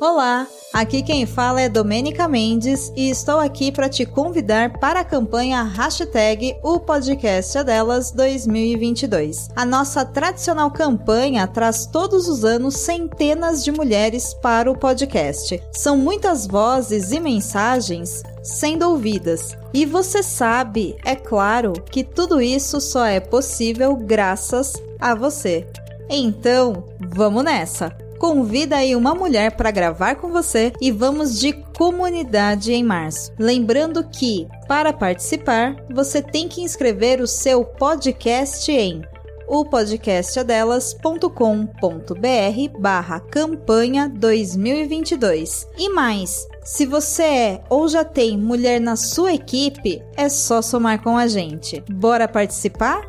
Olá, aqui quem fala é Domênica Mendes e estou aqui para te convidar para a campanha hashtag O Podcast é Delas 2022. A nossa tradicional campanha traz todos os anos centenas de mulheres para o podcast. São muitas vozes e mensagens sendo ouvidas. E você sabe, é claro, que tudo isso só é possível graças a você. Então, vamos nessa! Convida aí uma mulher para gravar com você e vamos de comunidade em março. Lembrando que, para participar, você tem que inscrever o seu podcast em opodcastadelas.com.br barra campanha 2022. E mais, se você é ou já tem mulher na sua equipe, é só somar com a gente. Bora participar?